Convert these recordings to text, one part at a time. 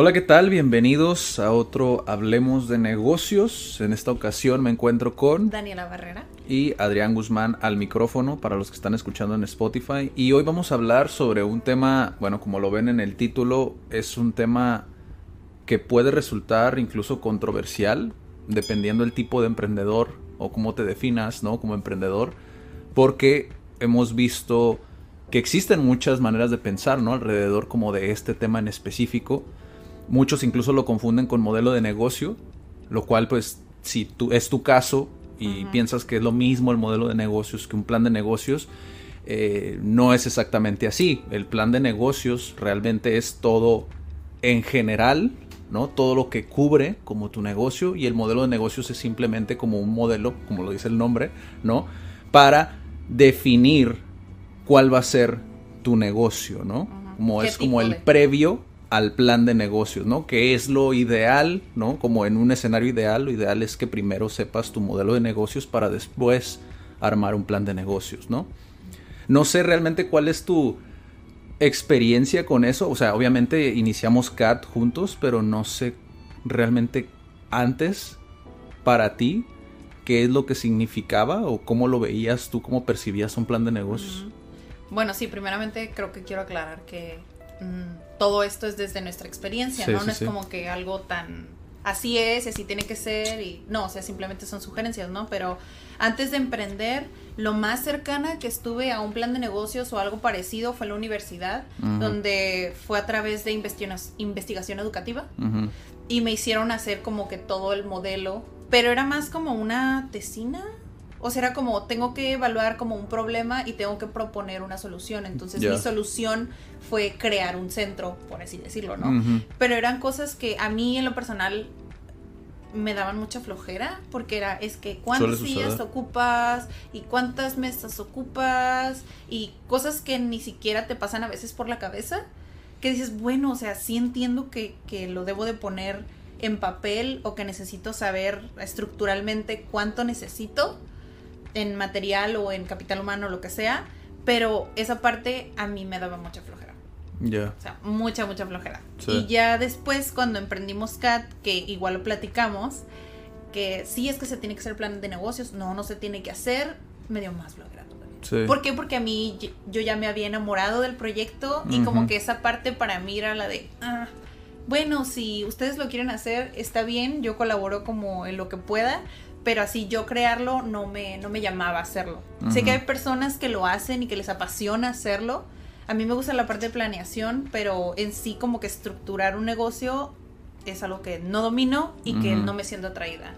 Hola, ¿qué tal? Bienvenidos a otro Hablemos de Negocios. En esta ocasión me encuentro con Daniela Barrera. y Adrián Guzmán al micrófono para los que están escuchando en Spotify. Y hoy vamos a hablar sobre un tema, bueno, como lo ven en el título, es un tema que puede resultar incluso controversial, dependiendo del tipo de emprendedor o cómo te definas, ¿no? Como emprendedor, porque hemos visto que existen muchas maneras de pensar, ¿no? Alrededor como de este tema en específico. Muchos incluso lo confunden con modelo de negocio, lo cual pues si tú, es tu caso y piensas que es lo mismo el modelo de negocios que un plan de negocios, eh, no es exactamente así. El plan de negocios realmente es todo en general, ¿no? Todo lo que cubre como tu negocio y el modelo de negocios es simplemente como un modelo, como lo dice el nombre, ¿no? Para definir cuál va a ser tu negocio, ¿no? Como ¿Qué es como el de? previo al plan de negocios, ¿no? Que es lo ideal, ¿no? Como en un escenario ideal, lo ideal es que primero sepas tu modelo de negocios para después armar un plan de negocios, ¿no? No sé realmente cuál es tu experiencia con eso, o sea, obviamente iniciamos CAT juntos, pero no sé realmente antes para ti qué es lo que significaba o cómo lo veías tú, cómo percibías un plan de negocios. Bueno, sí, primeramente creo que quiero aclarar que mm, todo esto es desde nuestra experiencia, Sí, ¿no? sí, no es sí. como que algo tan así es, así tiene que ser y no, o sea, simplemente son sugerencias, ¿no? Pero antes de emprender, lo más cercana que estuve a un plan de negocios o algo parecido fue la universidad, donde fue a través de investigación, educativa y me hicieron hacer como que todo el modelo, pero era más como una tesina. O sea, era como tengo que evaluar como un problema y tengo que proponer una solución. Entonces mi solución fue crear un centro, por así decirlo, ¿no? Pero eran cosas que a mí en lo personal me daban mucha flojera porque era es que cuántas sillas ocupas y cuántas mesas ocupas y cosas que ni siquiera te pasan a veces por la cabeza que dices bueno o sea sí entiendo que, que lo debo de poner en papel o que necesito saber estructuralmente cuánto necesito en material o en capital humano lo que sea pero esa parte a mí me daba mucha flojera Ya. o sea, mucha, mucha flojera. Sí. Y ya después, cuando emprendimos CAT, que igual lo platicamos, que sí es que se tiene que hacer plan de negocios, no, no se tiene que hacer, me dio más flojera. Sí. ¿Por qué? Porque a mí yo ya me había enamorado del proyecto y como Ujú. que esa parte para mí era la de, ah, bueno, si ustedes lo quieren hacer, está bien, yo colaboro como en lo que pueda, pero así yo crearlo no me, no me llamaba a hacerlo. Sé que hay personas que lo hacen y que les apasiona hacerlo. A mí me gusta la parte de planeación, pero en sí como que estructurar un negocio es algo que no domino y que Ujú. no me siento atraída.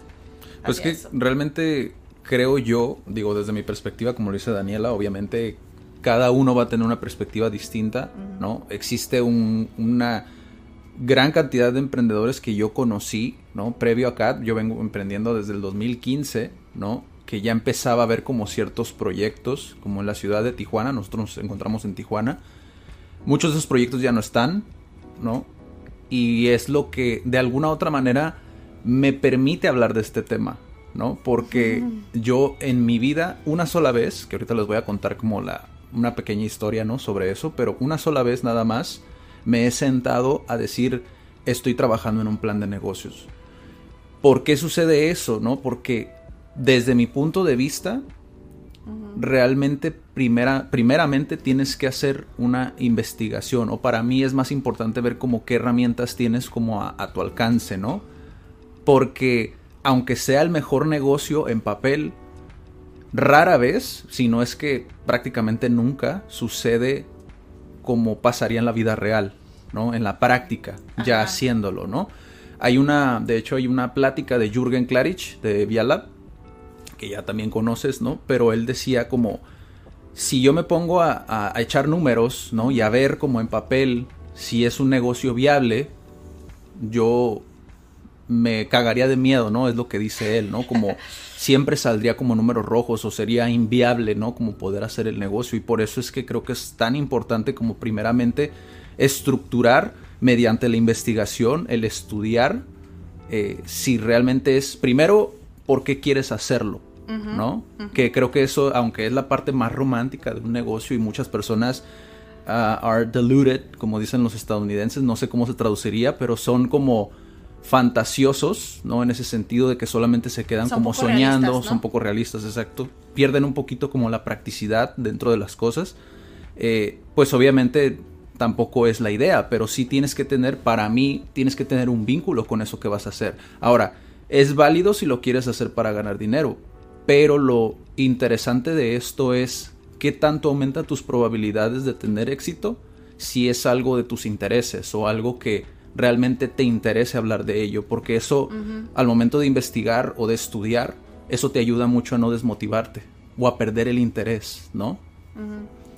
Pues que eso. realmente creo yo, digo desde mi perspectiva, como lo dice Daniela, obviamente cada uno va a tener una perspectiva distinta, Ujú. ¿no? Existe un- una gran cantidad de emprendedores que yo conocí, ¿no? Previo a CAT, yo vengo emprendiendo desde el 2015, ¿no? Que ya empezaba a ver como ciertos proyectos, como en la ciudad de Tijuana, nosotros nos encontramos en Tijuana. Muchos de esos proyectos ya no están, ¿no? Y es lo que de alguna otra manera me permite hablar de este tema, ¿no? Porque yo en mi vida, una sola vez, que ahorita les voy a contar como la, una pequeña historia, ¿no? Sobre eso, pero una sola vez nada más me he sentado a decir, estoy trabajando en un plan de negocios. ¿Por qué sucede eso, no? Porque desde mi punto de vista, realmente primera, primeramente tienes que hacer una investigación o para mí es más importante ver como qué herramientas tienes como a, a tu alcance, ¿no? Porque aunque sea el mejor negocio en papel, rara vez, si no es que prácticamente nunca, sucede como pasaría en la vida real, ¿no? En la práctica, ya haciéndolo, ¿no? Hay una, de hecho hay una plática de Jürgen Klarich de Vialab, que ya también conoces, ¿no? Pero él decía como, si yo me pongo a, a, echar números, ¿no? Y a ver como en papel si es un negocio viable, yo me cagaría de miedo, ¿no? Es lo que dice él, ¿no? Como siempre saldría como números rojos o sería inviable, ¿no? Como poder hacer el negocio. Y por eso es que creo que es tan importante como primeramente estructurar mediante la investigación, el estudiar eh, si realmente es, primero, por qué quieres hacerlo, ¿no? Que creo que eso, aunque es la parte más romántica de un negocio y muchas personas uh, are deluded, como dicen los estadounidenses, no sé cómo se traduciría, pero son como fantasiosos, ¿no? En ese sentido de que solamente se quedan como soñando, son poco realistas, exacto. Pierden un poquito como la practicidad dentro de las cosas. Eh, pues obviamente tampoco es la idea, pero sí tienes que tener, para mí, tienes que tener un vínculo con eso que vas a hacer. Ahora, es válido si lo quieres hacer para ganar dinero, pero lo interesante de esto es qué tanto aumenta tus probabilidades de tener éxito si es algo de tus intereses o algo que realmente te interese hablar de ello, porque eso al momento de investigar o de estudiar, eso te ayuda mucho a no desmotivarte o a perder el interés, ¿no?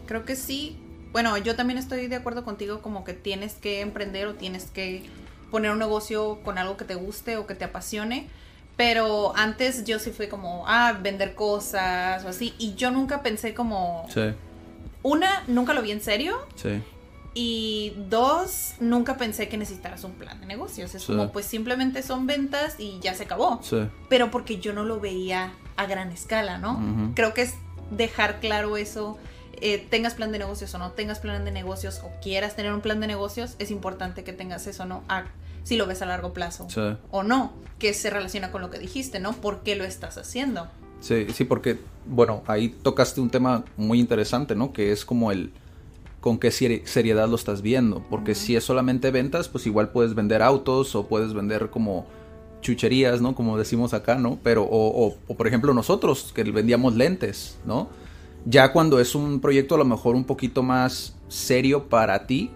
Creo que sí. Bueno, yo también estoy de acuerdo contigo como que tienes que emprender o tienes que poner un negocio con algo que te guste o que te apasione. Pero antes yo sí fui como, ah, vender cosas o así. Y yo nunca pensé como... Sí. Una, nunca lo vi en serio. Sí. Y dos, nunca pensé que necesitaras un plan de negocios. Es como, pues simplemente son ventas y ya se acabó. Pero porque yo no lo veía a gran escala, ¿no? Creo que es dejar claro eso. Eh, tengas plan de negocios o no tengas plan de negocios o quieras tener un plan de negocios, es importante que tengas eso, ¿no? si lo ves a largo plazo o no, que se relaciona con lo que dijiste, ¿no? ¿Por qué lo estás haciendo? Sí, sí, porque, bueno, ahí tocaste un tema muy interesante, ¿no? Que es como el con qué seriedad lo estás viendo. Porque si es solamente ventas, pues igual puedes vender autos o puedes vender como chucherías, ¿no? Como decimos acá, ¿no? Pero, o, por ejemplo nosotros, que vendíamos lentes, ¿no? Ya cuando es un proyecto a lo mejor un poquito más serio para ti,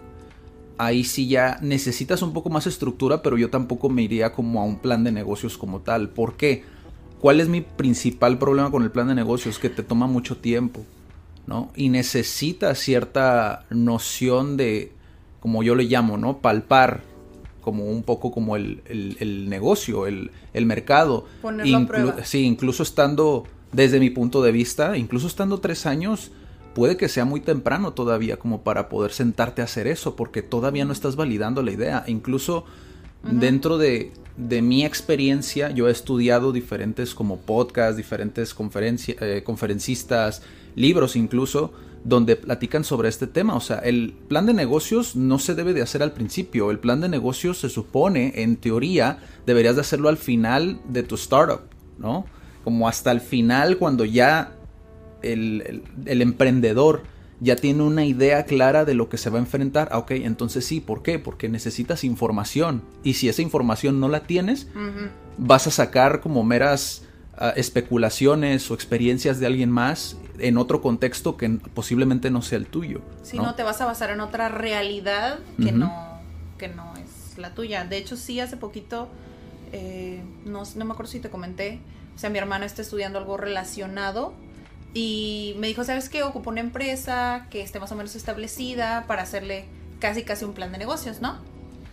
ahí sí ya necesitas un poco más estructura, pero yo tampoco me iría como a un plan de negocios como tal. ¿Por qué? ¿Cuál es mi principal problema con el plan de negocios? Que te toma mucho tiempo. ¿No? Y necesita cierta noción de, como yo le llamo, ¿no? Palpar como un poco como el, negocio, el, mercado. Sí, incluso estando, desde mi punto de vista, incluso estando tres años, puede que sea muy temprano todavía como para poder sentarte a hacer eso, porque todavía no estás validando la idea. Incluso dentro de, de, mi experiencia, yo he estudiado diferentes como podcasts, diferentes eh, conferencistas, libros incluso, donde platican sobre este tema. O sea, el plan de negocios no se debe de hacer al principio. El plan de negocios se supone, en teoría, deberías de hacerlo al final de tu startup, ¿no? Como hasta el final, cuando ya el, emprendedor ya tiene una idea clara de lo que se va a enfrentar. Ah, ok, entonces sí, ¿por qué? Porque necesitas información. Y si esa información no la tienes, vas a sacar como meras especulaciones o experiencias de alguien más en otro contexto que posiblemente no sea el tuyo. Si ¿no? te vas a basar en otra realidad que, no, que no es la tuya. De hecho, sí, hace poquito, eh, no, no me acuerdo si te comenté, o sea, mi hermano está estudiando algo relacionado y me dijo, ¿sabes qué? Ocupo una empresa que esté más o menos establecida para hacerle casi casi un plan de negocios, ¿no?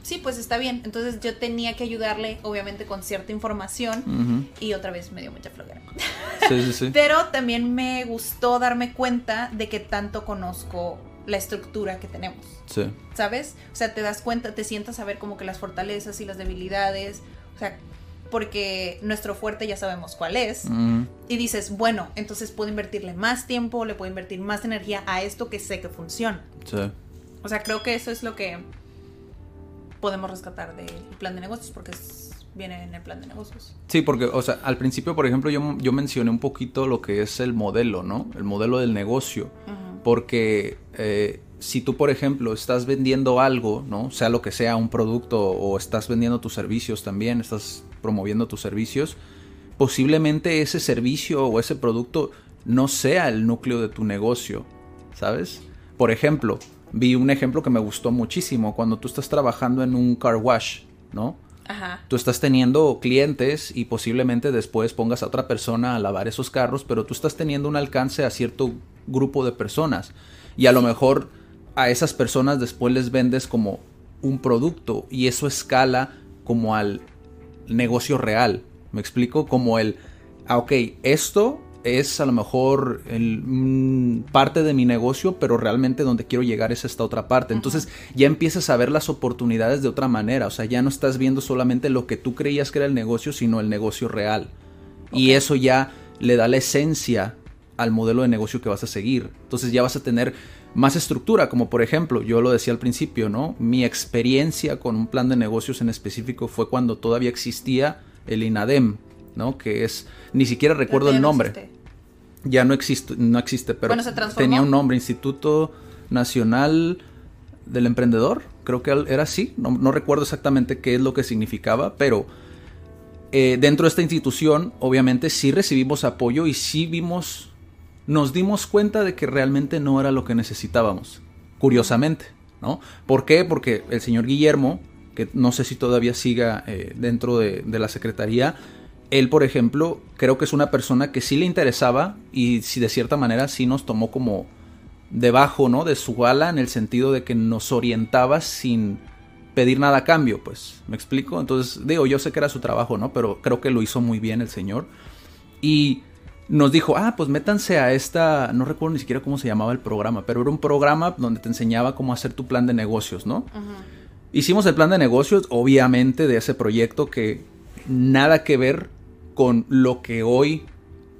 Sí, pues está bien. Entonces yo tenía que ayudarle, obviamente, con cierta información. Y otra vez me dio mucha flojera. Sí, sí, sí. Pero también me gustó darme cuenta de que tanto conozco la estructura que tenemos. Sí. ¿Sabes? O sea, te das cuenta, te sientas a ver como que las fortalezas y las debilidades. O sea, porque nuestro fuerte ya sabemos cuál es. Y dices, bueno, entonces puedo invertirle más tiempo, le puedo invertir más energía a esto que sé que funciona. Sí. O sea, creo que eso es lo que podemos rescatar del plan de negocios porque viene en el plan de negocios. Sí, porque, o sea, al principio, por ejemplo, yo, yo mencioné un poquito lo que es el modelo, ¿no? El modelo del negocio. Porque eh, si tú, por ejemplo, estás vendiendo algo, ¿no? Sea lo que sea, un producto o estás vendiendo tus servicios también, estás promoviendo tus servicios, posiblemente ese servicio o ese producto no sea el núcleo de tu negocio, ¿sabes? Por ejemplo, vi un ejemplo que me gustó muchísimo. Cuando tú estás trabajando en un car wash, ¿no? Ajá. Tú estás teniendo clientes y posiblemente después pongas a otra persona a lavar esos carros, pero tú estás teniendo un alcance a cierto grupo de personas. Y a lo mejor a esas personas después les vendes como un producto y eso escala como al negocio real. ¿Me explico? Como el, ah, ok, esto es a lo mejor el, mm, parte de mi negocio, pero realmente donde quiero llegar es esta otra parte. Entonces ya empiezas a ver las oportunidades de otra manera. O sea, ya no estás viendo solamente lo que tú creías que era el negocio, sino el negocio real. Y eso ya le da la esencia al modelo de negocio que vas a seguir. Entonces ya vas a tener más estructura, como por ejemplo, yo lo decía al principio, ¿no? Mi experiencia con un plan de negocios en específico fue cuando todavía existía el INADEM, ¿no? Que es, ni siquiera recuerdo el no nombre. existe. Ya no existe, no existe, pero Bueno, tenía un nombre, Instituto Nacional del Emprendedor, creo que era así, no, no recuerdo exactamente qué es lo que significaba, pero eh, dentro de esta institución obviamente sí recibimos apoyo y sí vimos, nos dimos cuenta de que realmente no era lo que necesitábamos, curiosamente, ¿no? ¿Por qué? Porque el señor Guillermo, que no sé si todavía siga eh, dentro de, de la Secretaría, él, por ejemplo, creo que es una persona que sí le interesaba y si de cierta manera sí nos tomó como debajo, ¿no? De su ala en el sentido de que nos orientaba sin pedir nada a cambio, pues, ¿me explico? Entonces, digo, yo sé que era su trabajo, ¿no? Pero creo que lo hizo muy bien el señor. Y nos dijo, ah, pues métanse a esta, no recuerdo ni siquiera cómo se llamaba el programa, pero era un programa donde te enseñaba cómo hacer tu plan de negocios, ¿no? Hicimos el plan de negocios, obviamente, de ese proyecto que nada que ver con lo que hoy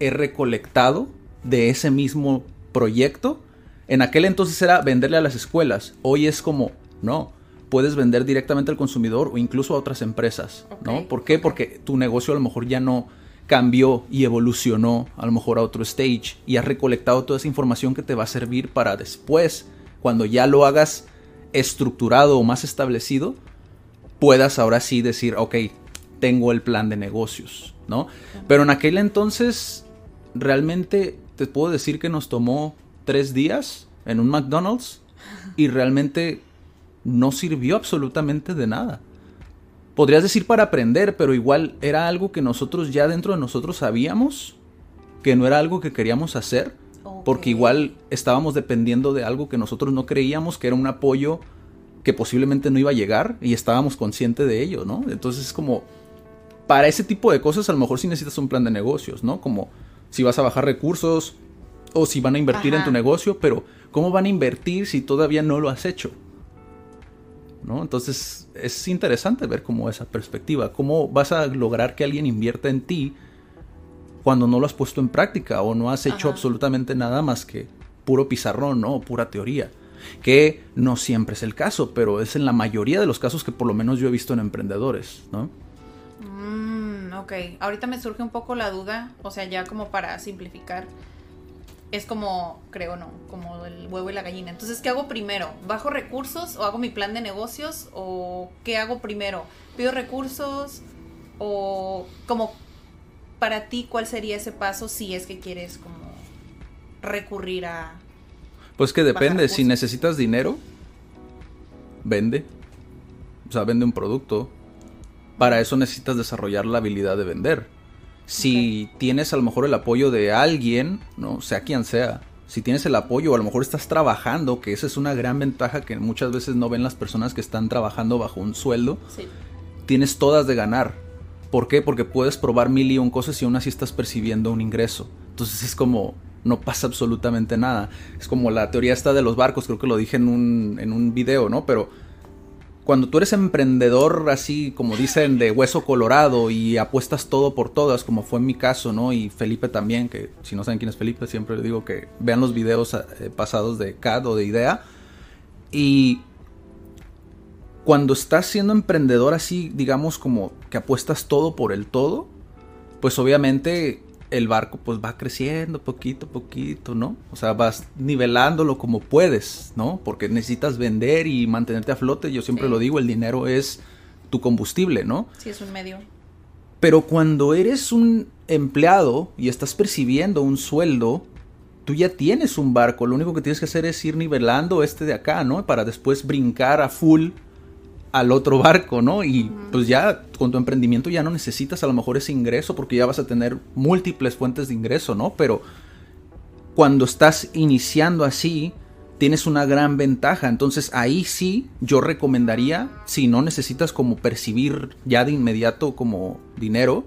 he recolectado de ese mismo proyecto. En aquel entonces era venderle a las escuelas. Hoy es como, no, puedes vender directamente al consumidor o incluso a otras empresas, ¿no? ¿Por qué? Porque tu negocio a lo mejor ya no cambió y evolucionó a lo mejor a otro stage y has recolectado toda esa información que te va a servir para después, cuando ya lo hagas estructurado o más establecido, puedas ahora sí decir, ok, tengo el plan de negocios, ¿no? Pero en aquel entonces, realmente te puedo decir que nos tomó tres días en un McDonald's y realmente no sirvió absolutamente de nada. Podrías decir para aprender, pero igual era algo que nosotros ya dentro de nosotros sabíamos que no era algo que queríamos hacer, porque igual estábamos dependiendo de algo que nosotros no creíamos que era un apoyo que posiblemente no iba a llegar y estábamos conscientes de ello, ¿no? Entonces es como, para ese tipo de cosas a lo mejor sí necesitas un plan de negocios, ¿no? Como si vas a bajar recursos o si van a invertir en tu negocio, pero ¿cómo van a invertir si todavía no lo has hecho? ¿No? Entonces es interesante ver cómo esa perspectiva, cómo vas a lograr que alguien invierta en ti cuando no lo has puesto en práctica o no has hecho Ajá. absolutamente nada más que puro pizarrón, ¿no? O pura teoría. Que no siempre es el caso, pero es en la mayoría de los casos que por lo menos yo he visto en emprendedores, ¿no? Mm, ok, ahorita me surge un poco la duda, o sea, ya como para simplificar, es como, creo no, como el huevo y la gallina. Entonces, ¿qué hago primero? ¿Bajo recursos o hago mi plan de negocios? ¿O qué hago primero? ¿Pido recursos? ¿O como para ti cuál sería ese paso si es que quieres como recurrir a... Pues que depende, si necesitas dinero, vende. O sea, vende un producto. Para eso necesitas desarrollar la habilidad de vender. Si tienes a lo mejor el apoyo de alguien, no sea quien sea, si tienes el apoyo o a lo mejor estás trabajando, que esa es una gran ventaja que muchas veces no ven las personas que están trabajando bajo un sueldo, Sí. tienes todas de ganar. ¿Por qué? Porque puedes probar mil y un cosas y aún así estás percibiendo un ingreso. Entonces es como, no pasa absolutamente nada. Es como la teoría esta de los barcos, creo que lo dije en un, en un video, ¿no? Pero cuando tú eres emprendedor así, como dicen, de hueso colorado y apuestas todo por todas, como fue en mi caso, ¿no? Y Felipe también, que si no saben quién es Felipe, siempre le digo que vean los videos eh, pasados de CAD o de IDEA. Y cuando estás siendo emprendedor así, digamos como que apuestas todo por el todo, pues obviamente el barco pues va creciendo poquito a poquito, ¿no? O sea, vas nivelándolo como puedes, ¿no? Porque necesitas vender y mantenerte a flote. Yo siempre Sí. lo digo, el dinero es tu combustible, ¿no? Sí, es un medio. Pero cuando eres un empleado y estás percibiendo un sueldo, tú ya tienes un barco. Lo único que tienes que hacer es ir nivelando este de acá, ¿no? Para después brincar a full al otro barco, ¿no? Y pues ya con tu emprendimiento ya no necesitas a lo mejor ese ingreso porque ya vas a tener múltiples fuentes de ingreso, ¿no? Pero cuando estás iniciando así, tienes una gran ventaja. Entonces ahí sí yo recomendaría, si no necesitas como percibir ya de inmediato como dinero,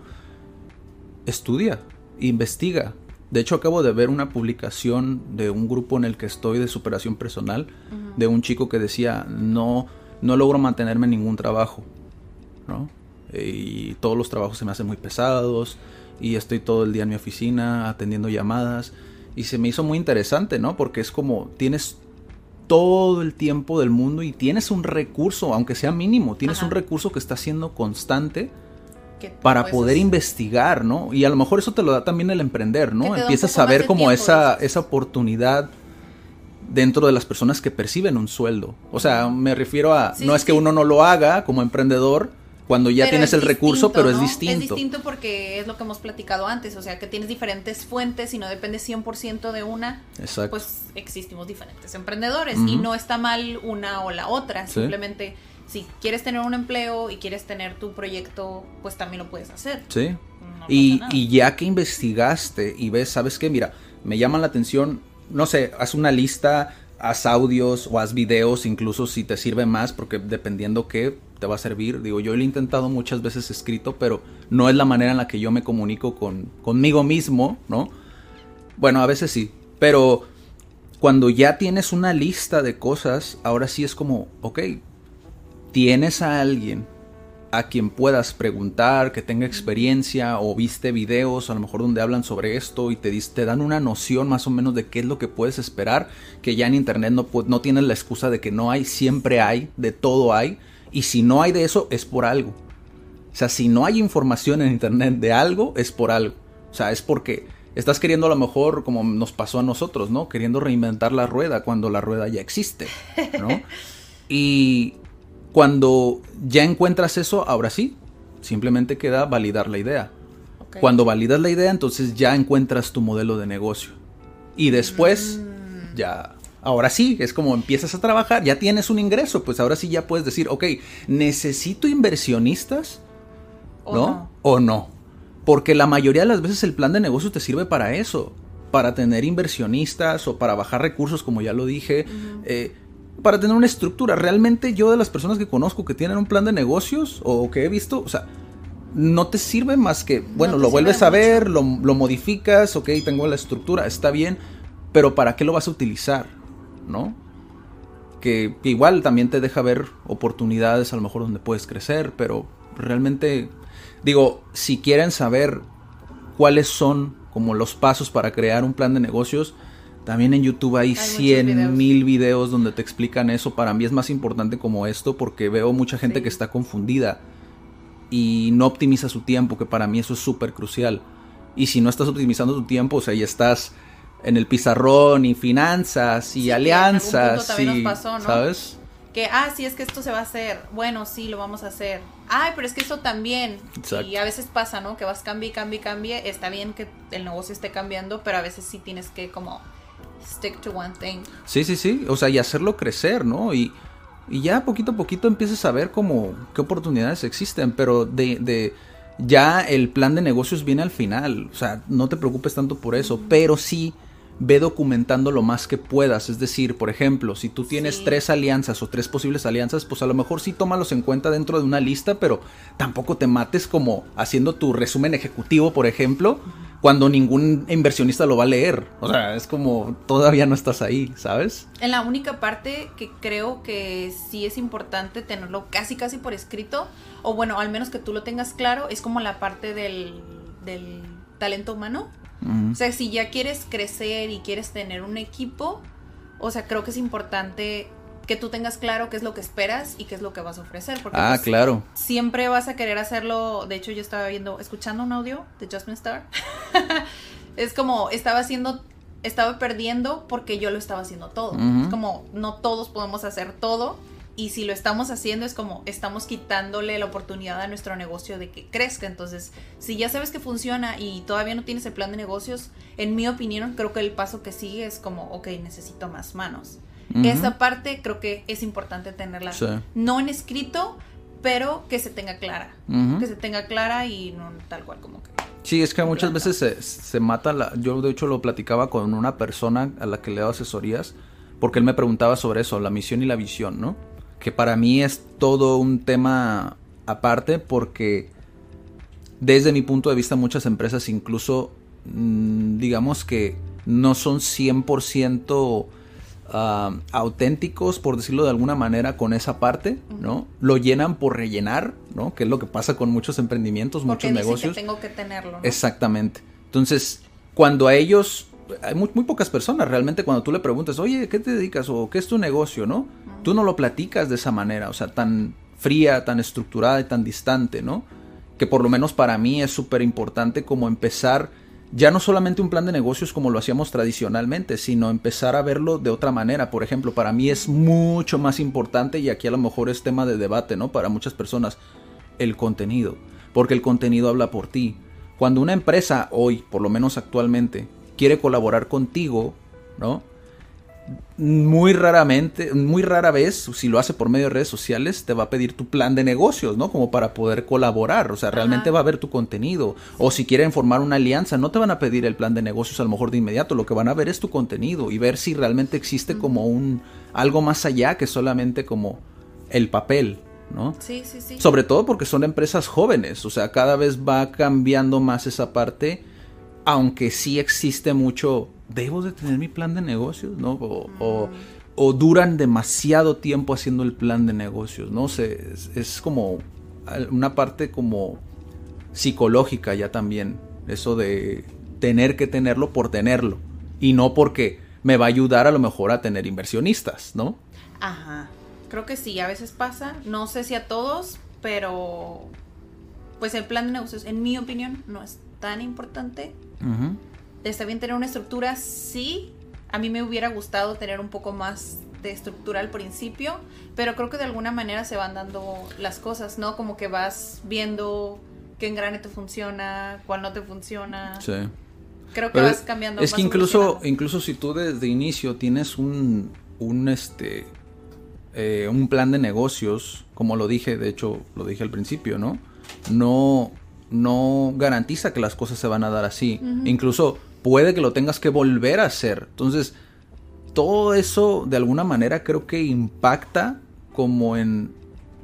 estudia, investiga. De hecho acabo de ver una publicación de un grupo en el que estoy de superación personal, de un chico que decía, no, no logro mantenerme en ningún trabajo, ¿no? Y todos los trabajos se me hacen muy pesados y estoy todo el día en mi oficina atendiendo llamadas y se me hizo muy interesante, ¿no? Porque es como tienes todo el tiempo del mundo y tienes un recurso, aunque sea mínimo, tienes un recurso que está siendo constante para poder investigar, ¿no? Y a lo mejor eso te lo da también el emprender, ¿no? Empiezas a ver como esa, esa oportunidad dentro de las personas que perciben un sueldo. O sea, me refiero a, no es que uno no lo haga como emprendedor, cuando ya tienes el recurso, pero es distinto. Es distinto porque es lo que hemos platicado antes, o sea, que tienes diferentes fuentes y no depende 100% de una. Exacto. Pues existimos diferentes emprendedores y no está mal una o la otra, simplemente si quieres tener un empleo y quieres tener tu proyecto, pues también lo puedes hacer. Sí. y, y ya que investigaste y ves, ¿sabes qué? Mira, me llama la atención, no sé, haz una lista, haz audios o haz videos, incluso si te sirve más, porque dependiendo qué, te va a servir. Digo, yo lo he intentado muchas veces escrito, pero no es la manera en la que yo me comunico con, conmigo mismo, ¿no? Bueno, a veces sí, pero cuando ya tienes una lista de cosas, ahora sí es como, ok, tienes a alguien a quien puedas preguntar, que tenga experiencia o viste videos a lo mejor donde hablan sobre esto y te, te dan una noción más o menos de qué es lo que puedes esperar, que ya en internet no, no tienes la excusa de que no hay, siempre hay, de todo hay. Y si no hay de eso, es por algo. O sea, si no hay información en internet de algo, es por algo. O sea, es porque estás queriendo a lo mejor, como nos pasó a nosotros, ¿no? Queriendo reinventar la rueda cuando la rueda ya existe, ¿no? y cuando ya encuentras eso, ahora sí, simplemente queda validar la idea. Cuando validas la idea, entonces ya encuentras tu modelo de negocio. Y después, mm. ya ahora sí, es como empiezas a trabajar, ya tienes un ingreso, pues ahora sí ya puedes decir, ok, necesito inversionistas, ¿no? O no. Porque la mayoría de las veces el plan de negocio te sirve para eso, para tener inversionistas o para bajar recursos, como ya lo dije, eh, para tener una estructura. Realmente yo de las personas que conozco que tienen un plan de negocios o que he visto, o sea, no te sirve más que, bueno, lo vuelves a ver, lo, lo modificas, ok, tengo la estructura, está bien, pero ¿para qué lo vas a utilizar? ¿no? Que, igual también te deja ver oportunidades a lo mejor donde puedes crecer, pero realmente, digo, si quieren saber cuáles son como los pasos para crear un plan de negocios, también en YouTube hay, cien mil videos donde te explican eso. Para mí es más importante como esto porque veo mucha gente que está confundida y no optimiza su tiempo, que para mí eso es súper crucial. Y si no estás optimizando tu tiempo, o sea, ya estás en el pizarrón y finanzas y alianzas. y, ¿Sabes? Que, ah, sí, es que esto se va a hacer. Bueno, sí, lo vamos a hacer. Ay, pero es que esto también. Y a veces pasa, ¿no? Que vas cambie, cambie, cambie. Está bien que el negocio esté cambiando, pero a veces sí tienes que como stick to one thing. Sí, sí, sí. O sea, y hacerlo crecer, ¿no? Y, y ya poquito a poquito empiezas a ver como qué oportunidades existen, pero de, de ya el plan de negocios viene al final. O sea, no te preocupes tanto por eso, pero sí ve documentando lo más que puedas. Es decir, por ejemplo, si tú tienes tres alianzas o tres posibles alianzas, pues a lo mejor sí tómalos en cuenta dentro de una lista, pero tampoco te mates como haciendo tu resumen ejecutivo, por ejemplo, cuando ningún inversionista lo va a leer. O sea, es como todavía no estás ahí, ¿sabes? En la única parte que creo que sí es importante tenerlo casi casi por escrito, o bueno, al menos que tú lo tengas claro, es como la parte del, del talento humano o sea, si ya quieres crecer y quieres tener un equipo, o sea, creo que es importante que tú tengas claro qué es lo que esperas y qué es lo que vas a ofrecer. Porque ah, pues, claro. Siempre vas a querer hacerlo. De hecho, yo estaba viendo, escuchando un audio de Jasmine Star. es como, estaba haciendo, estaba perdiendo porque yo lo estaba haciendo todo. Es como, no todos podemos hacer todo y si lo estamos haciendo es como estamos quitándole la oportunidad a nuestro negocio de que crezca. Entonces, si ya sabes que funciona y todavía no tienes el plan de negocios, en mi opinión, creo que el paso que sigue es como, ok, necesito más manos. Esa parte creo que es importante tenerla. No en escrito, pero que se tenga clara. Que se tenga clara y no tal cual como que... Sí, es que muchas veces se, se, mata la... Yo de hecho lo platicaba con una persona a la que le he dado asesorías, porque él me preguntaba sobre eso, la misión y la visión, ¿no? Que para mí es todo un tema aparte porque desde mi punto de vista muchas empresas incluso mm, digamos que no son 100% Ah, auténticos, por decirlo de alguna manera, con esa parte, ¿no? Lo llenan por rellenar, ¿no? Que es lo que pasa con muchos emprendimientos, muchos negocios. Que tengo que tenerlo. Exactamente. Entonces, cuando a ellos, hay muy, pocas personas realmente cuando tú le preguntas, oye, ¿qué te dedicas? o ¿qué es tu negocio? ¿No? Tú no lo platicas de esa manera, o sea, tan fría, tan estructurada y tan distante, ¿no? Que por lo menos para mí es súper importante como empezar ya no solamente un plan de negocios como lo hacíamos tradicionalmente, sino empezar a verlo de otra manera. Por ejemplo, para mí es mucho más importante, y aquí a lo mejor es tema de debate, ¿no? Para muchas personas, el contenido. Porque el contenido habla por ti. Cuando una empresa hoy, por lo menos actualmente, quiere colaborar contigo, ¿no? muy raramente, muy rara vez, si lo hace por medio de redes sociales, te va a pedir tu plan de negocios, ¿no? Como para poder colaborar, o sea, realmente va a ver tu contenido. O si quieren formar una alianza, no te van a pedir el plan de negocios a lo mejor de inmediato, lo que van a ver es tu contenido y ver si realmente existe como un algo más allá que solamente como el papel, ¿no? Sí, sí, sí. Sobre todo porque son empresas jóvenes, o sea, cada vez va cambiando más esa parte, aunque sí existe mucho debo de tener mi plan de negocios, ¿no? O, duran demasiado tiempo haciendo el plan de negocios, ¿no? Se, es, como una parte como psicológica ya también, eso de tener que tenerlo por tenerlo y no porque me va a ayudar a lo mejor a tener inversionistas, ¿no? Ajá, creo que sí, a veces pasa, no sé si a todos, pero pues el plan de negocios, en mi opinión, no es tan importante. Está bien tener una estructura, sí. A mí me hubiera gustado tener un poco más de estructura al principio, pero creo que de alguna manera se van dando las cosas, ¿no? Como que vas viendo qué engrane te funciona, cuál no te funciona. Sí. Creo que vas cambiando. Es que incluso, incluso si tú desde inicio tienes un, un este, eh, un plan de negocios, como lo dije, de hecho lo dije al principio, ¿no? No, no garantiza que las cosas se van a dar así. Incluso puede que lo tengas que volver a hacer. Entonces, todo eso de alguna manera creo que impacta como en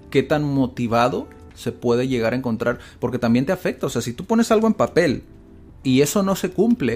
qué tan motivado se puede llegar a encontrar, porque también te afecta. O sea, si tú pones algo en papel y eso no se cumple.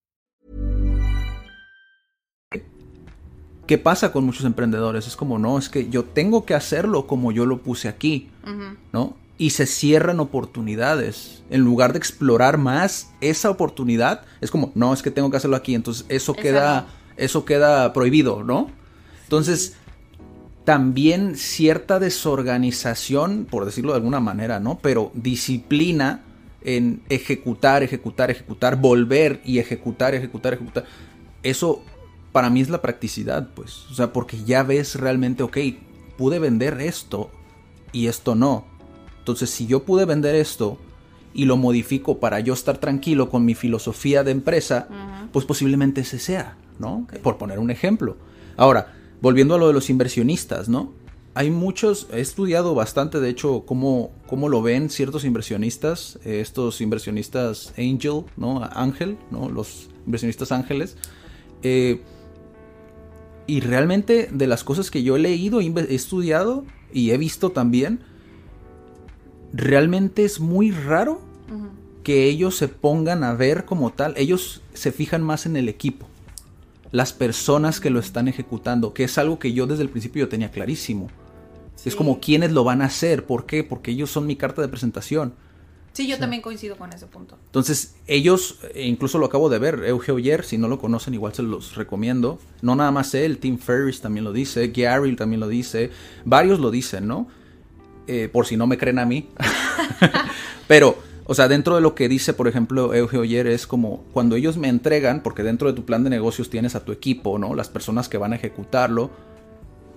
¿Qué pasa con muchos emprendedores? Es como, no, es que yo tengo que hacerlo como yo lo puse aquí, uh -huh. ¿no? y se cierran oportunidades. En lugar de explorar más esa oportunidad, es como, no, es que tengo que hacerlo aquí, entonces eso queda eso queda prohibido, ¿no? Entonces, también cierta desorganización, por decirlo de alguna manera, ¿no? Pero disciplina en ejecutar, ejecutar, ejecutar, volver y ejecutar, ejecutar, ejecutar. Eso para mí es la practicidad, pues. O sea, porque ya ves realmente, ok, pude vender esto y esto no. Entonces, si yo pude vender esto y lo modifico para yo estar tranquilo con mi filosofía de empresa, pues posiblemente ese sea, ¿no? Por poner un ejemplo. Ahora, volviendo a lo de los inversionistas, ¿no? Hay muchos, he estudiado bastante, de hecho, cómo, cómo lo ven ciertos inversionistas, eh, estos inversionistas angel, ¿no? Ángel, ¿no? Los inversionistas ángeles. Eh, y realmente de las cosas que yo he leído, he estudiado y he visto también, realmente es muy raro que ellos se pongan a ver como tal. Ellos se fijan más en el equipo, las personas que lo están ejecutando, que es algo que yo desde el principio yo tenía clarísimo. Es como quiénes lo van a hacer, ¿por qué? Porque ellos son mi carta de presentación. Sí, yo también coincido con ese punto. Entonces, ellos, e incluso lo acabo de ver, Euge Oyer, si no lo conocen, igual se los recomiendo. No nada más él, Tim Ferriss también lo dice, Gary también lo dice, varios lo dicen, ¿no? Eh, por si no me creen a mí. Pero, o sea, dentro de lo que dice, por ejemplo, Euge Oyer, es como cuando ellos me entregan, porque dentro de tu plan de negocios tienes a tu equipo, ¿no? Las personas que van a ejecutarlo.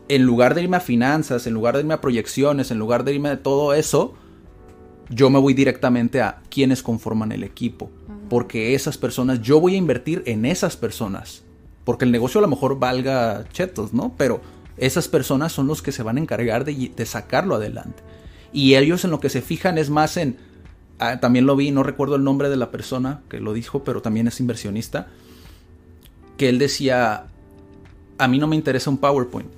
En lugar de irme a finanzas, en lugar de irme a proyecciones, en lugar de irme a todo eso, yo me voy directamente a quienes conforman el equipo. Porque esas personas, yo voy a invertir en esas personas. Porque el negocio a lo mejor valga chetos, ¿no? Pero esas personas son los que se van a encargar de, sacarlo adelante. Y ellos en lo que se fijan es más en... Ah, también lo vi, no recuerdo el nombre de la persona que lo dijo, pero también es inversionista. Que él decía, a mí no me interesa un PowerPoint.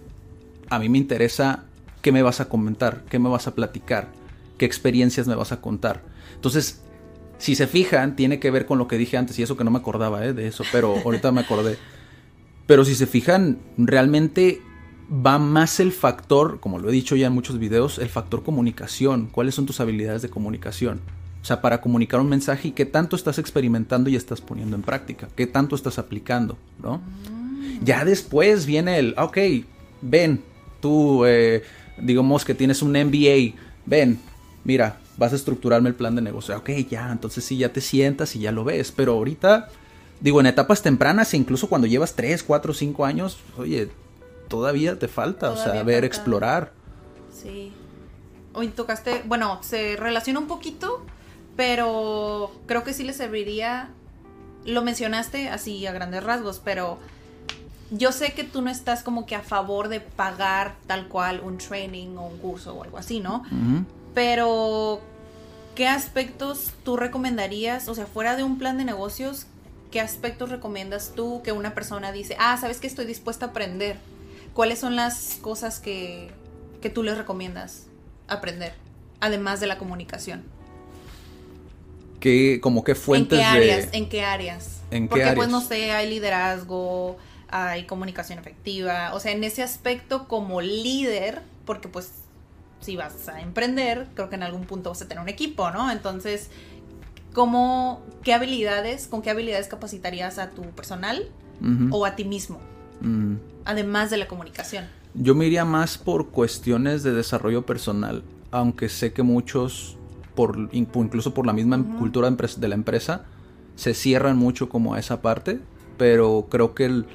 A mí me interesa qué me vas a comentar, qué me vas a platicar qué experiencias me vas a contar. Entonces, si se fijan, tiene que ver con lo que dije antes, y eso que no me acordaba ¿eh? de eso, pero ahorita me acordé. Pero si se fijan, realmente va más el factor, como lo he dicho ya en muchos videos, el factor comunicación. ¿Cuáles son tus habilidades de comunicación? O sea, para comunicar un mensaje y qué tanto estás experimentando y estás poniendo en práctica, qué tanto estás aplicando, ¿no? Ya después viene el, ok, ven, tú, eh, digamos que tienes un MBA, ven, mira, vas a estructurarme el plan de negocio. Ok, ya, entonces sí, ya te sientas y ya lo ves. Pero ahorita, digo, en etapas tempranas, e incluso cuando llevas 3, 4, 5 años, oye, todavía te falta, o sea, ver, explorar. Sí. Hoy tocaste, bueno, se relaciona un poquito, pero creo que sí le serviría, lo mencionaste así a grandes rasgos, pero yo sé que tú no estás como que a favor de pagar tal cual un training o un curso o algo así, ¿no? Pero, ¿qué aspectos tú recomendarías? O sea, fuera de un plan de negocios, ¿qué aspectos recomiendas tú que una persona dice, ah, sabes que estoy dispuesta a aprender? ¿Cuáles son las cosas que, que tú les recomiendas aprender? Además de la comunicación. ¿Qué, como qué fuentes ¿En qué áreas? ¿En qué áreas? ¿En Porque pues no sé, hay liderazgo, hay comunicación efectiva, o sea, en ese aspecto como líder, porque pues si vas a emprender, creo que en algún punto vas a tener un equipo, ¿no? Entonces, ¿cómo, qué habilidades, con qué habilidades capacitarías a tu personal o a ti mismo? Además de la comunicación. Yo me iría más por cuestiones de desarrollo personal, aunque sé que muchos, por, incluso por la misma cultura de la empresa, se cierran mucho como a esa parte, pero creo que el,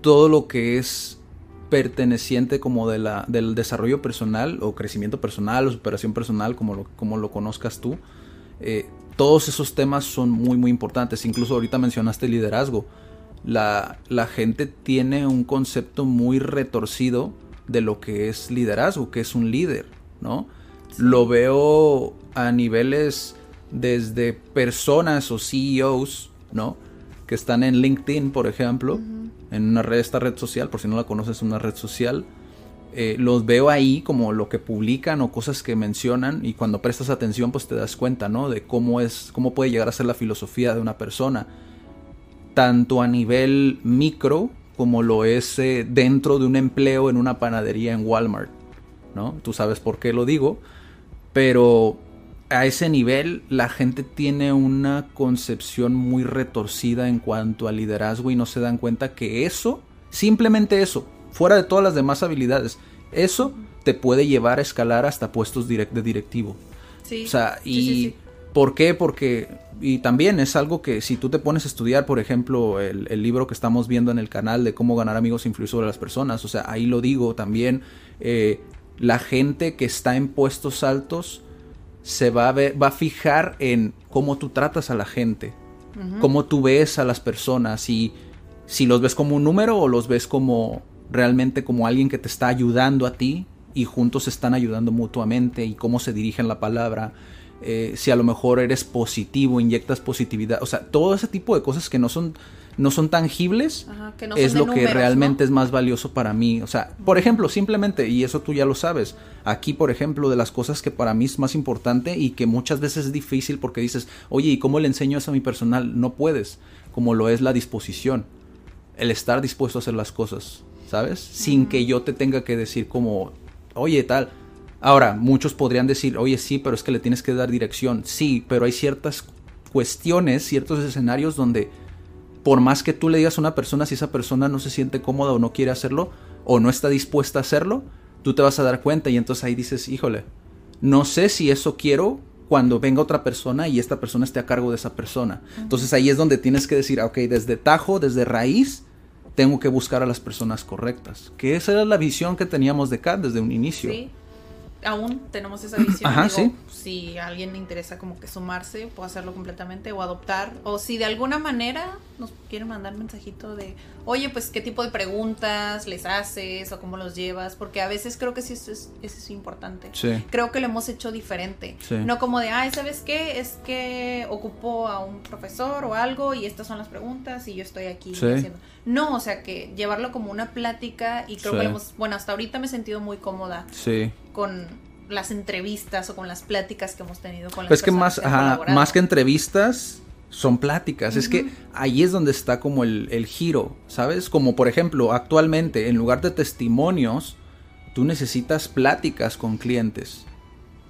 todo lo que es perteneciente como de la, del desarrollo personal o crecimiento personal o superación personal, como lo, como lo conozcas tú, eh, todos esos temas son muy muy importantes. Incluso ahorita mencionaste liderazgo. La, la, gente tiene un concepto muy retorcido de lo que es liderazgo, que es un líder, ¿no? Lo veo a niveles desde personas o CEOs, ¿no? Que están en LinkedIn, por ejemplo, en una red, esta red social, por si no la conoces, una red social. Eh, los veo ahí como lo que publican o cosas que mencionan y cuando prestas atención pues te das cuenta, ¿no? De cómo es, cómo puede llegar a ser la filosofía de una persona, tanto a nivel micro como lo es eh, dentro de un empleo en una panadería en Walmart, ¿no? Tú sabes por qué lo digo, pero a ese nivel la gente tiene una concepción muy retorcida en cuanto al liderazgo y no se dan cuenta que eso, simplemente eso, fuera de todas las demás habilidades, eso te puede llevar a escalar hasta puestos direct de directivo. Sí. O sea, y Sí, sí, sí. ¿por qué? Porque y también es algo que si tú te pones a estudiar, por ejemplo, el, el libro que estamos viendo en el canal de cómo ganar amigos e influir sobre las personas, o sea, ahí lo digo también, eh, la gente que está en puestos altos se va a ver, va a fijar en cómo tú tratas a la gente, cómo tú ves a las personas y si los ves como un número o los ves como realmente como alguien que te está ayudando a ti y juntos se están ayudando mutuamente y cómo se dirigen la palabra. eh, si a lo mejor eres positivo, inyectas positividad, o sea, todo ese tipo de cosas que no son no son tangibles, Ajá, que no es son lo que realmente ¿no? es más valioso para mí. O sea, por ejemplo, simplemente, y eso tú ya lo sabes, aquí, por ejemplo, de las cosas que para mí es más importante y que muchas veces es difícil porque dices, oye, ¿y cómo le enseño eso a mi personal? No puedes, como lo es la disposición, el estar dispuesto a hacer las cosas, ¿sabes? Sin que yo te tenga que decir como, oye, tal. Ahora, muchos podrían decir, oye, sí, pero es que le tienes que dar dirección. Sí, pero hay ciertas cuestiones, ciertos escenarios donde por más que tú le digas a una persona si esa persona no se siente cómoda o no quiere hacerlo o no está dispuesta a hacerlo, tú te vas a dar cuenta y entonces ahí dices, híjole, no sé si eso quiero cuando venga otra persona y esta persona esté a cargo de esa persona. Entonces ahí es donde tienes que decir, ok, desde tajo, desde raíz, tengo que buscar a las personas correctas. Que esa era la visión que teníamos de Kat desde un inicio. Sí. Aún tenemos esa visión. Ajá, Digo, Si a alguien le interesa como que sumarse, puede hacerlo completamente o adoptar. O si de alguna manera nos quieren mandar mensajito de, oye, pues qué tipo de preguntas les haces o cómo los llevas. Porque a veces creo que sí eso es, eso es importante. Sí. Creo que lo hemos hecho diferente. Sí. No como de, ay, ¿sabes qué? Es que ocupo a un profesor o algo y estas son las preguntas y yo estoy aquí Sí. haciendo. No, o sea que llevarlo como una plática y creo Sí. que lo hemos, bueno, hasta ahorita me he sentido muy cómoda Sí. Con las entrevistas o con las pláticas que hemos tenido con las Pues que personas más, han ajá, más que entrevistas, son pláticas. Es que ahí es donde está como el, el giro, ¿sabes? Como por ejemplo, actualmente, en lugar de testimonios, tú necesitas pláticas con clientes.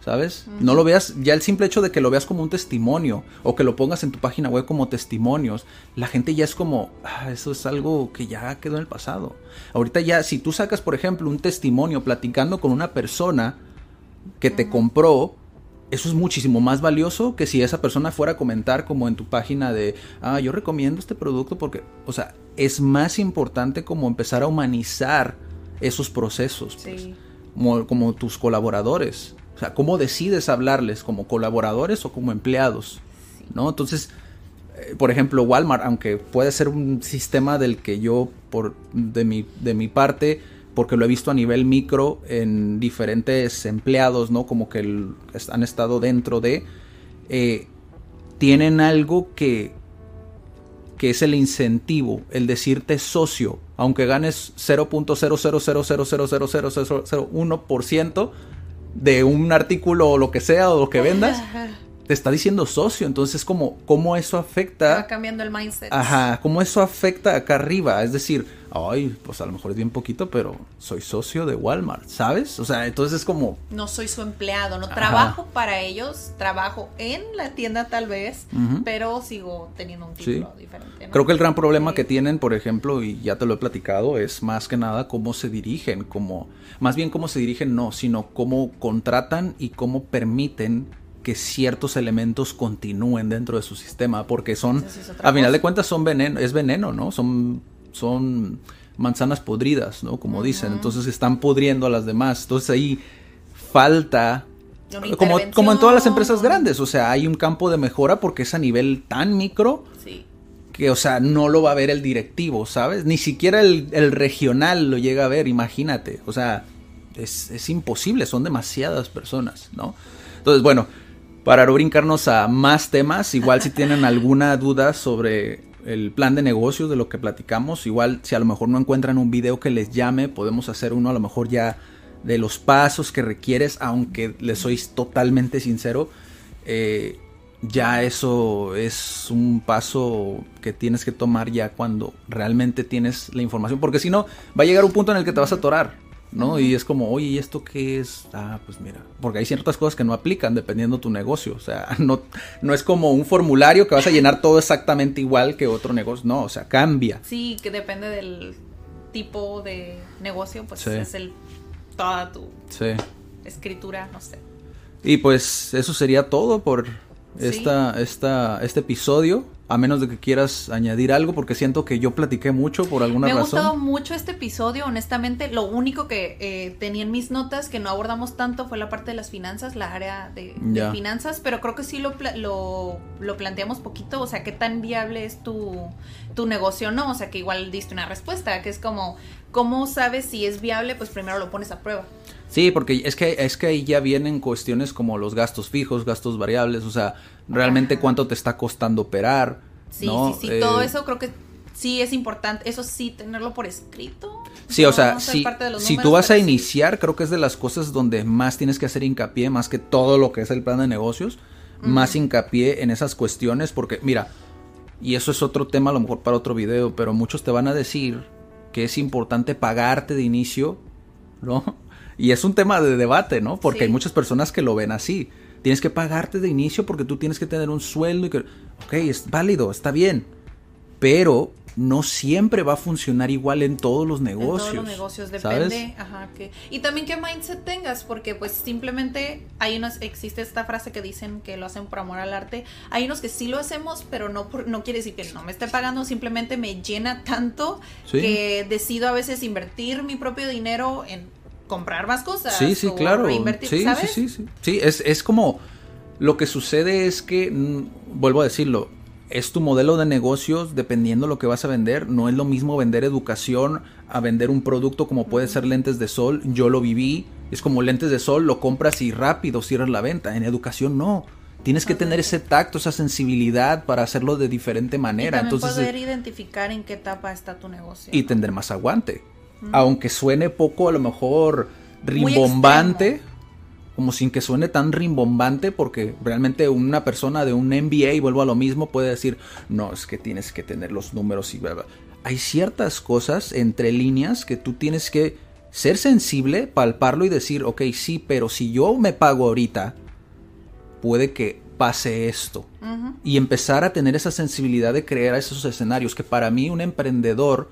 ¿Sabes? No lo veas, ya el simple hecho de que lo veas como un testimonio o que lo pongas en tu página web como testimonios, la gente ya es como, ah, eso es algo que ya quedó en el pasado. Ahorita ya, si tú sacas, por ejemplo, un testimonio platicando con una persona que te compró, eso es muchísimo más valioso que si esa persona fuera a comentar como en tu página de, ah, yo recomiendo este producto porque, o sea, es más importante como empezar a humanizar esos procesos, pues, como tus colaboradores. O sea, cómo decides hablarles, como colaboradores o como empleados, ¿no? Entonces, eh, por ejemplo, Walmart, aunque puede ser un sistema del que yo, por de mi, de mi parte, porque lo he visto a nivel micro en diferentes empleados, ¿no? Como que el- han estado dentro de, eh, tienen algo que, que es el incentivo, el decirte socio, aunque ganes 0.00000000001% de un artículo o lo que sea o lo que vendas, te está diciendo socio, entonces como cómo eso afecta Va cambiando el mindset. Ajá, cómo eso afecta acá arriba. Es decir, ay, pues a lo mejor es bien poquito, pero soy socio de Walmart, ¿sabes? O sea, entonces es como, No soy su empleado, no trabajo para ellos, trabajo en la tienda tal vez, pero sigo teniendo un título diferente. ¿no? creo que el gran problema Sí. que tienen, por ejemplo, y ya te lo he platicado, es más que nada cómo se dirigen, como, más bien cómo se dirigen, no, sino cómo contratan y cómo permiten que ciertos elementos continúen dentro de su sistema, porque son, es a final de cuentas son veneno, es veneno, ¿no? Son, son manzanas podridas, ¿no? Como dicen, entonces están pudriendo a las demás, entonces ahí falta como, como en todas las empresas grandes, o sea, hay un campo de mejora porque es a nivel tan micro Sí. que, o sea, no lo va a ver el directivo, ¿sabes? Ni siquiera el, el regional lo llega a ver, imagínate. O sea, es, es imposible, son demasiadas personas, ¿no? Entonces, bueno, para no brincarnos a más temas, igual si tienen alguna duda sobre el plan de negocios de lo que platicamos, igual si a lo mejor no encuentran un video que les llame, podemos hacer uno a lo mejor ya de los pasos que requieres, aunque les soy totalmente sincero, eh, ya eso es un paso que tienes que tomar ya cuando realmente tienes la información, porque si no, va a llegar un punto en el que te vas a atorar, ¿no? Y es como, oye, ¿y esto qué es? Ah, pues mira, porque hay ciertas cosas que no aplican dependiendo tu negocio, o sea, no, no es como un formulario que vas a llenar todo exactamente igual que otro negocio, no, o sea, cambia. Sí, que depende del tipo de negocio, pues Sí. es el toda tu Sí. escritura, no sé. Y pues eso sería todo por Sí. esta, esta, este episodio. A menos de que quieras añadir algo, porque siento que yo platiqué mucho por alguna Me ha razón. gustado mucho este episodio, honestamente. Lo único que eh, tenía en mis notas que no abordamos tanto fue la parte de las finanzas, la área de, de finanzas, pero creo que sí lo, lo, lo planteamos poquito. O sea, qué tan viable es tu, tu negocio no. O sea, que igual diste una respuesta, que es como, ¿cómo sabes si es viable? Pues primero lo pones a prueba. Sí, porque es que, es que ahí ya vienen cuestiones como los gastos fijos, gastos variables, o sea, realmente cuánto te está costando operar. Sí, ¿no? sí, sí. Eh, Todo eso creo que sí es importante, eso sí, tenerlo por escrito. Sí, o sea, si, si tú vas a sí. iniciar, creo que es de las cosas donde más tienes que hacer hincapié, más que todo lo que es el plan de negocios, más hincapié en esas cuestiones, porque mira, y eso es otro tema a lo mejor para otro video, pero muchos te van a decir que es importante pagarte de inicio, ¿no? Y es un tema de debate, ¿no? Porque Sí. hay muchas personas que lo ven así. Tienes que pagarte de inicio porque tú tienes que tener un sueldo y que, ok, es válido, está bien, pero no siempre va a funcionar igual en todos los En negocios. todos los negocios depende, ajá, que y también qué mindset tengas, porque pues simplemente hay unos existe esta frase que dicen que lo hacen por amor al arte. Hay unos que sí lo hacemos, pero no por, no quiere decir que no me esté pagando, simplemente me llena tanto Sí. que decido a veces invertir mi propio dinero en comprar más cosas. Sí, sí, o claro. Sí, ¿sabes? sí, sí, sí. Sí, es, es como lo que sucede es que, mm, vuelvo a decirlo, es tu modelo de negocios dependiendo lo que vas a vender. No es lo mismo vender educación a vender un producto como puede ser lentes de sol. Yo lo viví. Es como lentes de sol, lo compras y rápido cierras la venta. En educación no. Tienes que tener ese tacto, esa sensibilidad para hacerlo de diferente Y manera. también Entonces, poder identificar en qué etapa está tu negocio. y ¿no? tener más aguante. Aunque suene poco, a lo mejor rimbombante, como sin que suene tan rimbombante, porque realmente una persona de un MBA, y vuelvo a lo mismo, puede decir, no, es que tienes que tener los números y bla, bla". Hay ciertas cosas entre líneas que tú tienes que ser sensible, palparlo y decir, ok, sí, pero si yo me pago ahorita, puede que pase esto. Y empezar a tener esa sensibilidad de crear esos escenarios, que para mí un emprendedor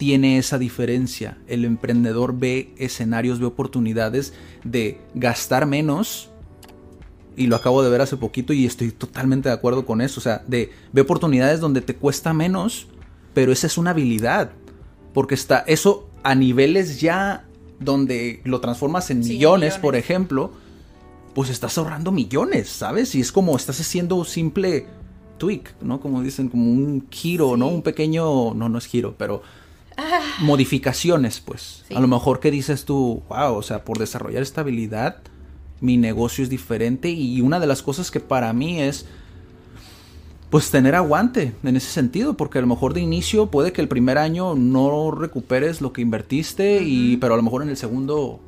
tiene esa diferencia. El emprendedor ve escenarios, ve oportunidades de gastar menos. Y lo acabo de ver hace poquito y estoy totalmente de acuerdo con eso. O sea, de ve oportunidades donde te cuesta menos, pero esa es una habilidad. Porque está eso a niveles ya donde lo transformas en Sí, millones, por ejemplo, pues estás ahorrando millones, ¿sabes? Y es como estás haciendo un simple tweak, ¿no? Como dicen, como un giro, ¿no? Un pequeño, no, no es giro, pero modificaciones, pues. Ah. Sí. A lo mejor que dices tú, wow, o sea, por desarrollar esta habilidad, mi negocio es diferente y una de las cosas que para mí es, pues tener aguante en ese sentido, porque a lo mejor de inicio puede que el primer año no recuperes lo que invertiste, y, pero a lo mejor en el segundo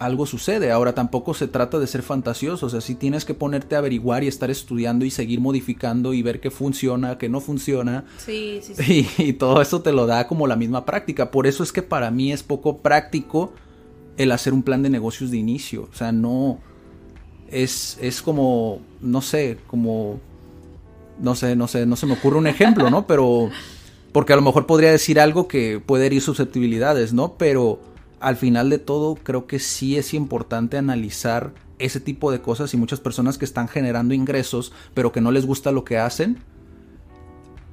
algo sucede. Ahora tampoco se trata de ser fantasioso, o sea, sí tienes que ponerte a averiguar y estar estudiando y seguir modificando y ver qué funciona, qué no funciona. Sí, sí, sí. Y, y todo eso te lo da como la misma práctica. Por eso es que para mí es poco práctico el hacer un plan de negocios de inicio. O sea, no. Es, es como. No sé, como. No sé, no sé, no se me ocurre un ejemplo, ¿no? Pero. Porque a lo mejor podría decir algo que puede herir susceptibilidades, ¿no? Pero al final de todo, creo que sí es importante analizar ese tipo de cosas y muchas personas que están generando ingresos, pero que no les gusta lo que hacen,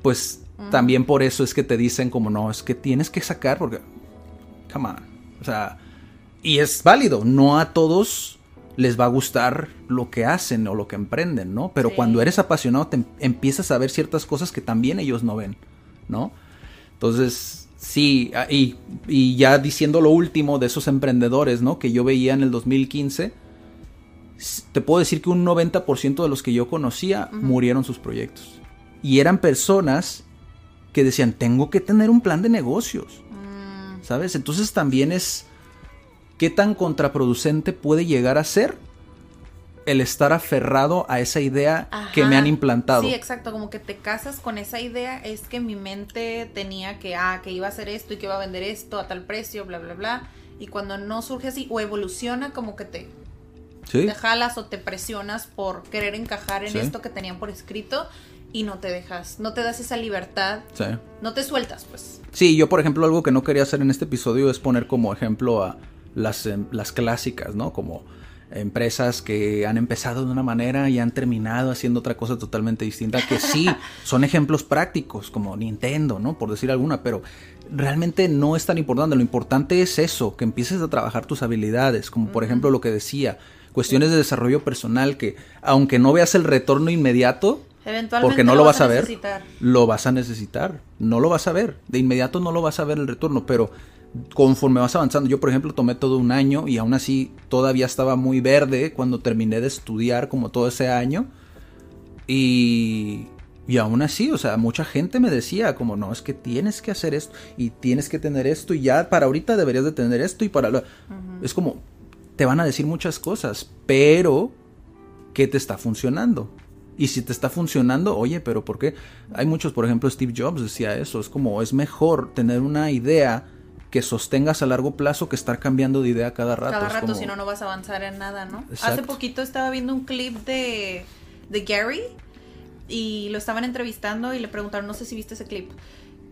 pues también por eso es que te dicen como no, es que tienes que sacar porque come on, o sea, y es válido, no a todos les va a gustar lo que hacen o lo que emprenden, ¿no? Pero Sí. cuando eres apasionado te em- empiezas a ver ciertas cosas que también ellos no ven, ¿no? Entonces, sí, ah, y, y ya diciendo lo último de esos emprendedores, ¿no? Que yo veía en el 2015, s- te puedo decir que un 90% de los que yo conocía murieron sus proyectos. Y eran personas que decían, tengo que tener un plan de negocios. ¿Sabes? Entonces también es qué tan contraproducente puede llegar a ser el estar aferrado a esa idea que me han implantado. Sí, exacto, como que te casas con esa idea, es que mi mente tenía que, ah, que iba a hacer esto y que iba a vender esto a tal precio, bla, bla, bla. Y cuando no surge así o evoluciona, como que te, ¿Sí? te jalas o te presionas por querer encajar en Sí. esto que tenían por escrito y no te dejas, no te das esa libertad, Sí. no te sueltas, pues. Sí, yo por ejemplo algo que no quería hacer en este episodio es poner como ejemplo a las, em, las clásicas, ¿no? Como empresas que han empezado de una manera y han terminado haciendo otra cosa totalmente distinta, que sí, son ejemplos prácticos, como Nintendo, ¿no? Por decir alguna, pero realmente no es tan importante. Lo importante es eso, que empieces a trabajar tus habilidades, como por ejemplo lo que decía, cuestiones de desarrollo personal que aunque no veas el retorno inmediato, porque no lo vas a ver, necesitar. lo vas a necesitar, no lo vas a ver, de inmediato no lo vas a ver el retorno, pero conforme vas avanzando, yo por ejemplo tomé todo un año y aún así todavía estaba muy verde cuando terminé de estudiar como todo ese año y, Y aún así, o sea, mucha gente me decía como, no, es que tienes que hacer esto y tienes que tener esto y ya para ahorita deberías de tener esto y para... Lo... Es como, te van a decir muchas cosas, pero ¿qué te está funcionando? Y si te está funcionando, oye, pero ¿por qué? Hay muchos, por ejemplo, Steve Jobs decía eso, es como, es mejor tener una idea que sostengas a largo plazo que estar cambiando de idea cada rato. Cada rato, como- si no, no vas a avanzar en nada, ¿no? Exacto. Hace poquito estaba viendo un clip de, de Gary y lo estaban entrevistando y le preguntaron, no sé si viste ese clip,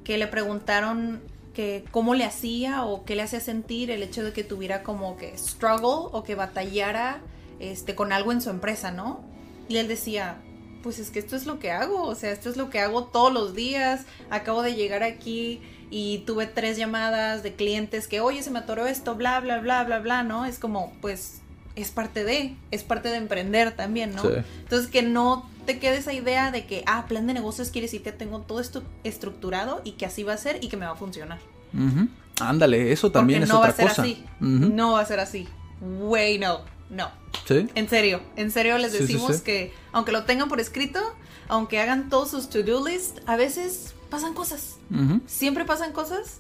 que le preguntaron que cómo le hacía o qué le hacía sentir el hecho de que tuviera como que struggle o que batallara este, con algo en su empresa, ¿no? Y él decía, pues es que esto es lo que hago, o sea, esto es lo que hago todos los días, acabo de llegar aquí y tuve tres llamadas de clientes que, oye, se me atoró esto, bla, bla, bla, bla, bla, ¿no? Es como, pues, es parte de, es parte de emprender también, ¿no? Sí. Entonces, que no te quede esa idea de que, ah, plan de negocios quiere decir que tengo todo esto estructurado y que así va a ser y que me va a funcionar. Ujú. Ándale, eso también Porque es no va otra a ser cosa. así. No va a ser así. Güey, no, no. Sí. En serio, en serio les sí, decimos sí. que aunque lo tengan por escrito, aunque hagan todos sus to-do list, a veces pasan cosas. Siempre pasan cosas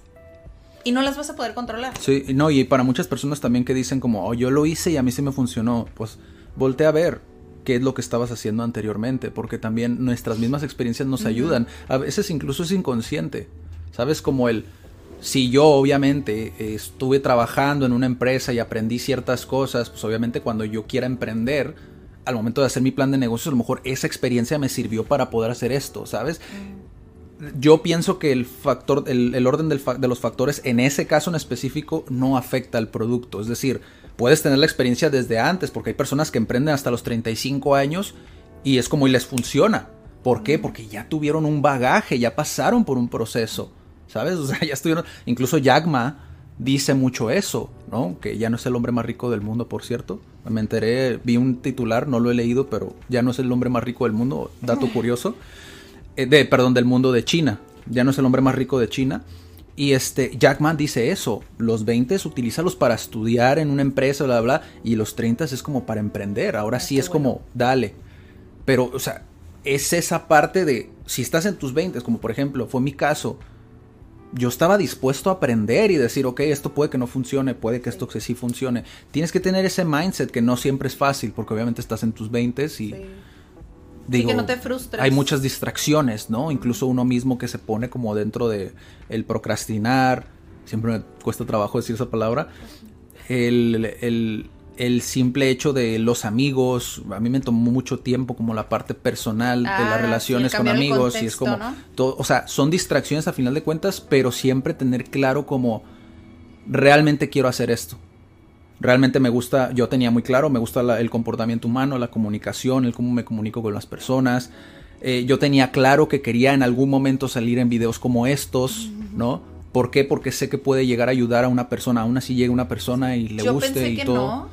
y no las vas a poder controlar. Sí, no, y para muchas personas también que dicen como, oh, yo lo hice y a mí sí me funcionó, pues voltea a ver qué es lo que estabas haciendo anteriormente, porque también nuestras mismas experiencias nos ayudan. A veces incluso es inconsciente, ¿sabes? Como el, si yo obviamente eh, estuve trabajando en una empresa y aprendí ciertas cosas, pues obviamente cuando yo quiera emprender, al momento de hacer mi plan de negocios, a lo mejor esa experiencia me sirvió para poder hacer esto, ¿sabes? Yo pienso que el factor, el, el orden del fa- de los factores en ese caso en específico no afecta al producto. Es decir, puedes tener la experiencia desde antes, porque hay personas que emprenden hasta los 35 años y es como y les funciona. ¿Por qué? Porque ya tuvieron un bagaje, ya pasaron por un proceso. ¿Sabes? O sea, ya estuvieron. Incluso Jack Ma dice mucho eso, ¿no? Que ya no es el hombre más rico del mundo, por cierto. Me enteré, vi un titular, no lo he leído, pero ya no es el hombre más rico del mundo. Dato curioso de, perdón, del mundo de China. Ya no es el hombre más rico de China. Y este, Jack Ma dice eso. Los 20 utilízalos para estudiar en una empresa, bla, bla, bla. Y los 30 es como para emprender. Ahora sí qué es como, dale. Pero, o sea, es esa parte de, si estás en tus 20, como por ejemplo, fue mi caso. Yo estaba dispuesto a aprender y decir, ok, esto puede que no funcione, puede que esto que sí funcione. Tienes que tener ese mindset que no siempre es fácil, porque obviamente estás en tus 20 y Sí. Digo, que no te frustres. Hay muchas distracciones, ¿no? Incluso uno mismo que se pone como dentro de el procrastinar. Siempre me cuesta trabajo decir esa palabra. El, el- el simple hecho de los amigos. A mí me tomó mucho tiempo como la parte personal de Ah, las sí, relaciones el con amigos. y es como. ¿no? todo- o sea, son distracciones a final de cuentas, pero siempre tener claro como realmente quiero hacer esto. Realmente me gusta, yo tenía muy claro, me gusta la- el comportamiento humano, la comunicación, el cómo me comunico con las personas. Eh, yo tenía claro que quería en algún momento salir en videos como estos, ¿no? ¿Por qué? Porque sé que puede llegar a ayudar a una persona, aún así llega una persona y le Yo guste pensé y que todo. no,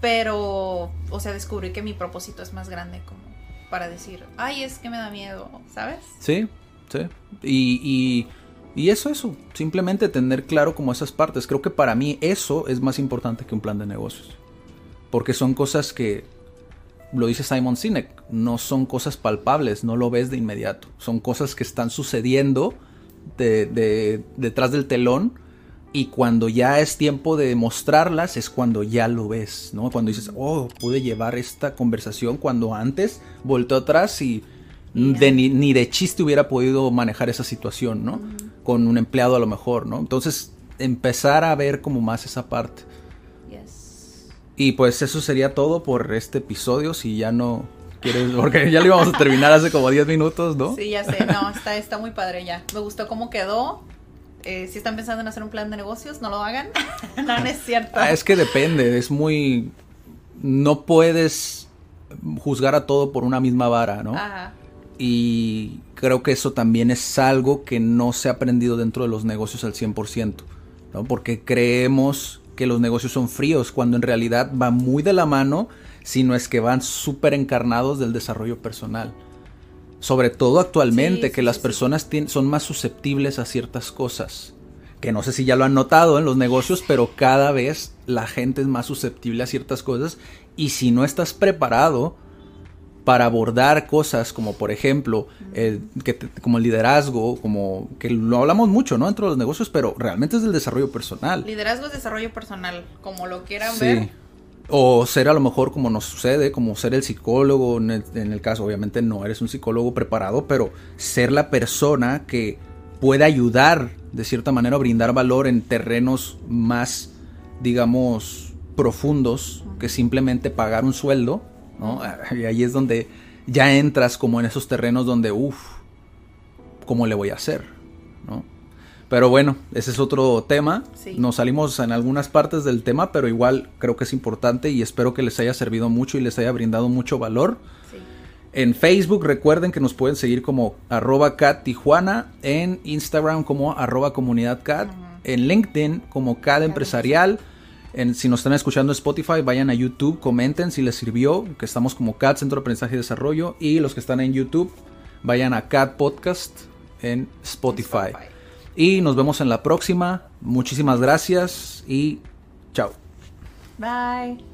pero, o sea, descubrí que mi propósito es más grande como para decir, ay, es que me da miedo, ¿sabes? Sí, sí. Y, y, y eso, eso. Simplemente tener claro como esas partes. Creo que para mí eso es más importante que un plan de negocios. Porque son cosas que, lo dice Simon Sinek, no son cosas palpables, no lo ves de inmediato. Son cosas que están sucediendo de, de- detrás del telón. Y cuando ya es tiempo de mostrarlas es cuando ya lo ves, ¿no? Cuando dices, oh, pude llevar esta conversación cuando antes volteó atrás y de, ni, ni de chiste hubiera podido manejar esa situación, ¿no? Con un empleado a lo mejor, ¿no? Entonces, empezar a ver como más esa parte. Yes. Y pues eso sería todo por este episodio, si ya no quieres, porque ya lo íbamos a terminar hace como 10 minutos, ¿no? Sí, ya sé, no, está, está muy padre ya. Me gustó cómo quedó. Eh, si están pensando en hacer un plan de negocios, no lo hagan. no, no es cierto. Ah, es que depende, es muy... No puedes juzgar a todo por una misma vara, ¿no? Ajá. Y creo que eso también es algo que no se ha aprendido dentro de los negocios al 100%, ¿no? Porque creemos que los negocios son fríos cuando en realidad va muy de la mano, si no es que van súper encarnados del desarrollo personal. Sobre todo actualmente, Sí, que sí, las sí, personas son más susceptibles a ciertas cosas. Que no sé si ya lo han notado en los negocios, pero cada vez la gente es más susceptible a ciertas cosas. Y si no estás preparado, para abordar cosas como por ejemplo el, que te- como el liderazgo, como que lo hablamos mucho, ¿no? Dentro de los negocios, pero realmente es del desarrollo personal. Liderazgo es desarrollo personal, como lo quieran Sí. ver. O ser a lo mejor como nos sucede, como ser el psicólogo, en el, en el caso obviamente no eres un psicólogo preparado, pero ser la persona que puede ayudar de cierta manera a brindar valor en terrenos más, digamos, profundos que simplemente pagar un sueldo, ¿no? Y ahí es donde ya entras como en esos terrenos donde, uff, ¿cómo le voy a hacer? ¿no? Pero bueno, ese es otro tema. Sí. Nos salimos en algunas partes del tema, pero igual creo que es importante y espero que les haya servido mucho y les haya brindado mucho valor. Sí. En Facebook recuerden que nos pueden seguir como arroba cat tijuana, en Instagram como arroba comunidad cat, en LinkedIn como cat empresarial. En, si nos están escuchando en Spotify, vayan a YouTube, comenten si les sirvió, que estamos como CAT Centro de Aprendizaje y Desarrollo. Y los que están en YouTube, vayan a CAT Podcast en Spotify. Spotify. Y nos vemos en la próxima. Muchísimas gracias y chao. Bye.